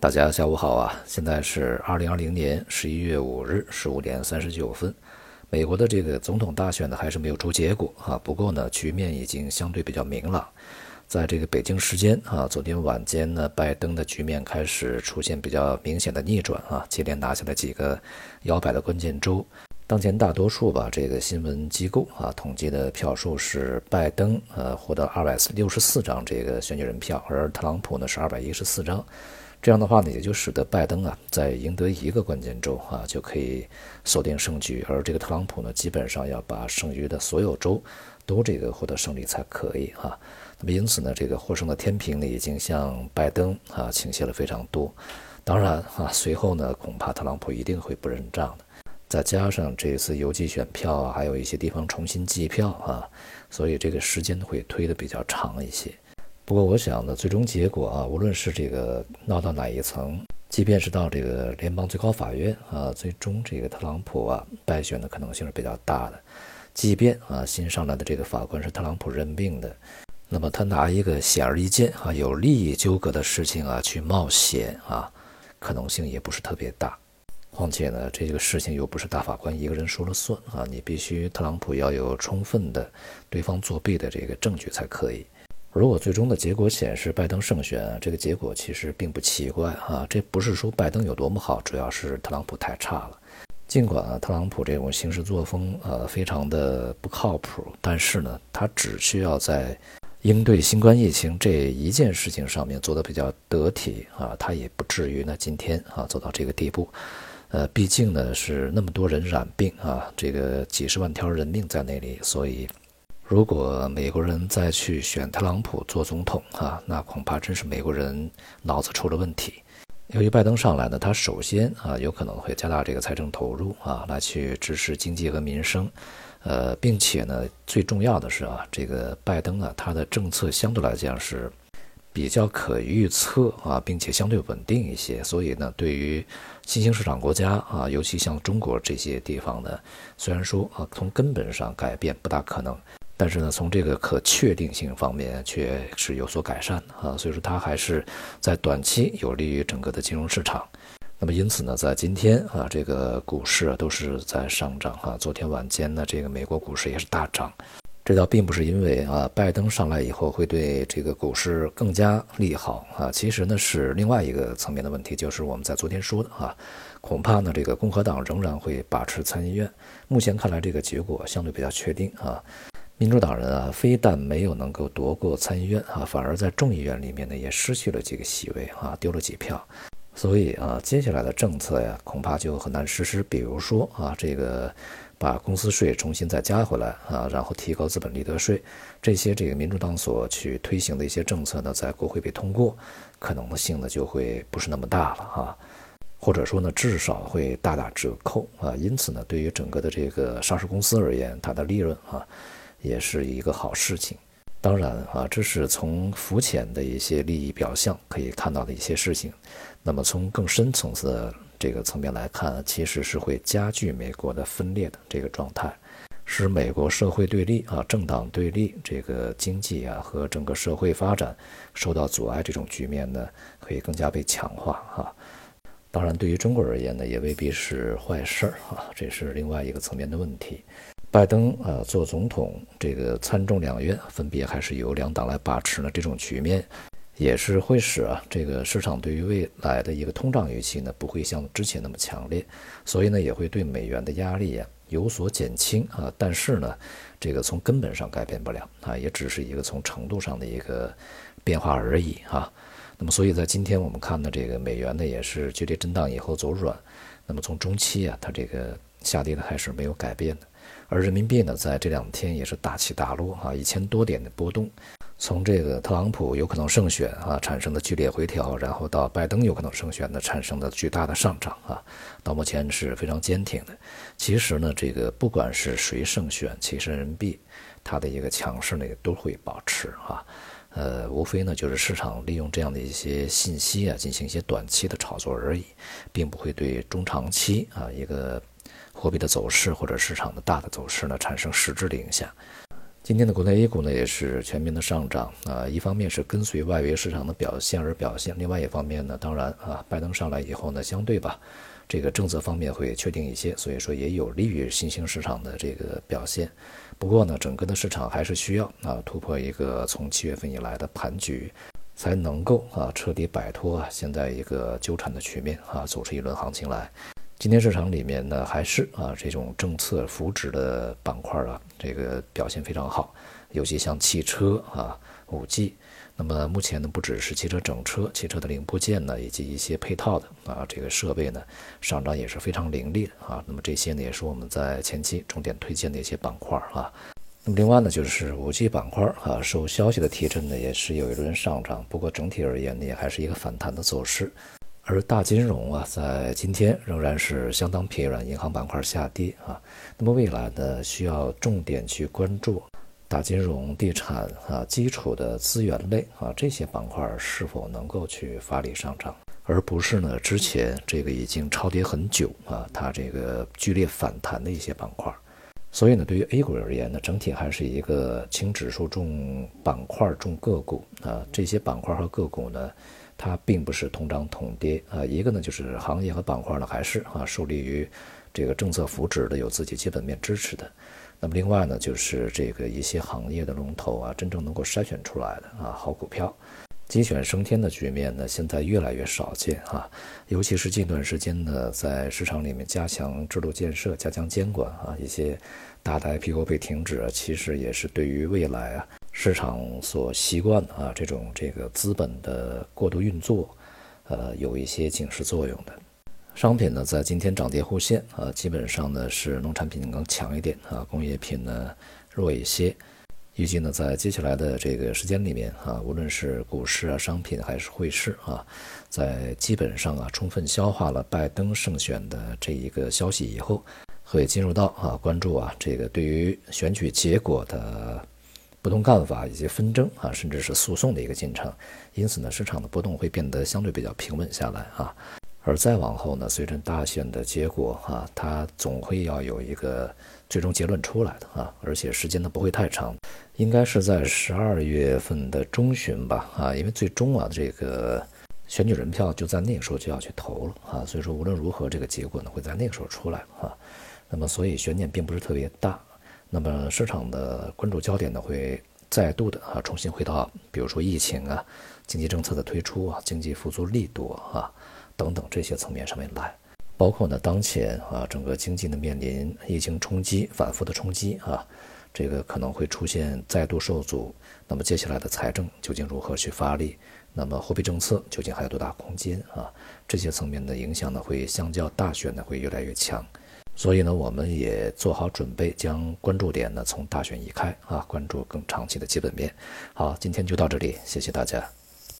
大家下午好啊！现在是二零二零年十一月五日十五点三十九分。美国的这个总统大选呢，还是没有出结果啊。不过呢，局面已经相对比较明朗。在这个北京时间啊，昨天晚间呢，拜登的局面开始出现比较明显的逆转啊，接连拿下了几个摇摆的关键州。当前大多数吧，这个新闻机构啊统计的票数是拜登呃获得二百六十四张这个选举人票，而特朗普呢是二百一十四张。这样的话呢，也就使得拜登啊，在赢得一个关键州啊，就可以锁定胜局，而这个特朗普呢，基本上要把剩余的所有州都这个获得胜利才可以啊。那么因此呢，这个获胜的天平呢，已经向拜登啊倾斜了非常多。当然啊，随后呢，恐怕特朗普一定会不认账的。再加上这次邮寄选票啊，还有一些地方重新计票啊，所以这个时间会推得比较长一些。不过，我想呢，最终结果啊，无论是这个闹到哪一层，即便是到这个联邦最高法院啊，最终这个特朗普啊败选的可能性是比较大的。即便啊新上来的这个法官是特朗普任命的，那么他拿一个显而易见啊有利益纠葛的事情啊去冒险啊，可能性也不是特别大。况且呢，这个事情又不是大法官一个人说了算啊，你必须特朗普要有充分的对方作弊的这个证据才可以。如果最终的结果显示拜登胜选，这个结果其实并不奇怪啊。这不是说拜登有多么好，主要是特朗普太差了。尽管啊，特朗普这种行事作风呃非常的不靠谱，但是呢，他只需要在应对新冠疫情这一件事情上面做得比较得体啊，他也不至于呢今天啊走到这个地步。呃，毕竟呢是那么多人染病啊，这个几十万条人命在那里，所以。如果美国人再去选特朗普做总统啊，那恐怕真是美国人脑子出了问题。由于拜登上来呢，他首先啊有可能会加大这个财政投入啊，来去支持经济和民生，呃，并且呢，最重要的是啊，这个拜登啊，他的政策相对来讲是比较可预测啊，并且相对稳定一些，所以呢，对于新兴市场国家啊，尤其像中国这些地方呢，虽然说啊，从根本上改变不大可能。但是呢，从这个可确定性方面却是有所改善的啊，所以说它还是在短期有利于整个的金融市场。那么因此呢，在今天啊，这个股市啊都是在上涨啊。昨天晚间呢，这个美国股市也是大涨。这倒并不是因为啊，拜登上来以后会对这个股市更加利好啊，其实呢是另外一个层面的问题，就是我们在昨天说的啊，恐怕呢这个共和党仍然会把持参议院。目前看来，这个结果相对比较确定啊。民主党人啊，非但没有能够夺过参议院啊，反而在众议院里面呢也失去了几个席位啊，丢了几票。所以啊，接下来的政策呀，恐怕就很难实施。比如说啊，这个把公司税重新再加回来啊，然后提高资本利得税，这些这个民主党所去推行的一些政策呢，在国会被通过，可能性呢就会不是那么大了啊，或者说呢，至少会大打折扣啊。因此呢，对于整个的这个上市公司而言，它的利润啊。也是一个好事情，当然啊，这是从浮浅的一些利益表象可以看到的一些事情。那么从更深层次的这个层面来看，其实是会加剧美国的分裂的这个状态，使美国社会对立啊、政党对立、这个经济啊和整个社会发展受到阻碍这种局面呢，可以更加被强化啊。当然，对于中国而言呢，也未必是坏事儿啊，这是另外一个层面的问题。拜登啊，做总统，这个参众两院分别还是由两党来把持呢。这种局面也是会使啊，这个市场对于未来的一个通胀预期呢，不会像之前那么强烈，所以呢，也会对美元的压力呀有所减轻啊。但是呢，这个从根本上改变不了啊，也只是一个从程度上的一个变化而已啊。那么，所以在今天我们看的这个美元呢，也是剧烈震荡以后走软。那么从中期啊，它这个下跌的还是没有改变的。而人民币呢，在这两天也是大起大落啊，一千多点的波动。从这个特朗普有可能胜选啊产生的剧烈回调，然后到拜登有可能胜选的产生的巨大的上涨啊，到目前是非常坚挺的。其实呢，这个不管是谁胜选，其实人民币它的一个强势呢都会保持啊。呃，无非呢就是市场利用这样的一些信息啊进行一些短期的炒作而已，并不会对中长期啊一个。货币的走势或者市场的大的走势呢，产生实质的影响。今天的国内 A 股呢也是全面的上涨啊，一方面是跟随外围市场的表现而表现，另外一方面呢，当然啊，拜登上来以后呢，相对吧，这个政策方面会确定一些，所以说也有利于新兴市场的这个表现。不过呢，整个的市场还是需要啊突破一个从七月份以来的盘局，才能够啊彻底摆脱啊现在一个纠缠的局面啊，走出一轮行情来。今天市场里面呢，还是啊这种政策扶持的板块啊，这个表现非常好，尤其像汽车啊、五 G，那么目前呢，不只是汽车整车、汽车的零部件呢，以及一些配套的啊这个设备呢，上涨也是非常凌厉的啊。那么这些呢，也是我们在前期重点推荐的一些板块啊。那么另外呢，就是五 G 板块啊，受消息的提振呢，也是有一轮上涨，不过整体而言呢，也还是一个反弹的走势。而大金融啊，在今天仍然是相当疲软，银行板块下跌啊。那么未来呢，需要重点去关注大金融、地产啊、基础的资源类啊这些板块是否能够去发力上涨，而不是呢之前这个已经超跌很久啊，它这个剧烈反弹的一些板块。所以呢，对于 A 股而言呢，整体还是一个轻指数重板块重个股啊，这些板块和个股呢。它并不是同涨同跌啊，一个呢就是行业和板块呢还是啊受利于这个政策扶持的，有自己基本面支持的。那么另外呢就是这个一些行业的龙头啊，真正能够筛选出来的啊好股票，鸡犬升天的局面呢现在越来越少见啊，尤其是近段时间呢在市场里面加强制度建设、加强监管啊，一些大的 IPO 被停止，其实也是对于未来啊。市场所习惯啊，这种这个资本的过度运作，呃，有一些警示作用的。商品呢，在今天涨跌互现啊，基本上呢是农产品更强一点啊，工业品呢弱一些。预计呢，在接下来的这个时间里面啊，无论是股市啊、商品还是汇市啊，在基本上啊充分消化了拜登胜选的这一个消息以后，会进入到啊关注啊这个对于选举结果的。不同看法以及纷争啊，甚至是诉讼的一个进程，因此呢，市场的波动会变得相对比较平稳下来啊。而再往后呢，随着大选的结果啊，它总会要有一个最终结论出来的啊，而且时间呢不会太长，应该是在十二月份的中旬吧啊，因为最终啊这个选举人票就在那个时候就要去投了啊，所以说无论如何这个结果呢会在那个时候出来啊，那么所以悬念并不是特别大。那么市场的关注焦点呢，会再度的啊重新回到，比如说疫情啊、经济政策的推出啊、经济复苏力度啊等等这些层面上面来，包括呢当前啊整个经济呢面临疫情冲击、反复的冲击啊，这个可能会出现再度受阻。那么接下来的财政究竟如何去发力？那么货币政策究竟还有多大空间啊？这些层面的影响呢，会相较大选呢会越来越强。所以呢，我们也做好准备，将关注点呢从大选移开啊，关注更长期的基本面。好，今天就到这里，谢谢大家。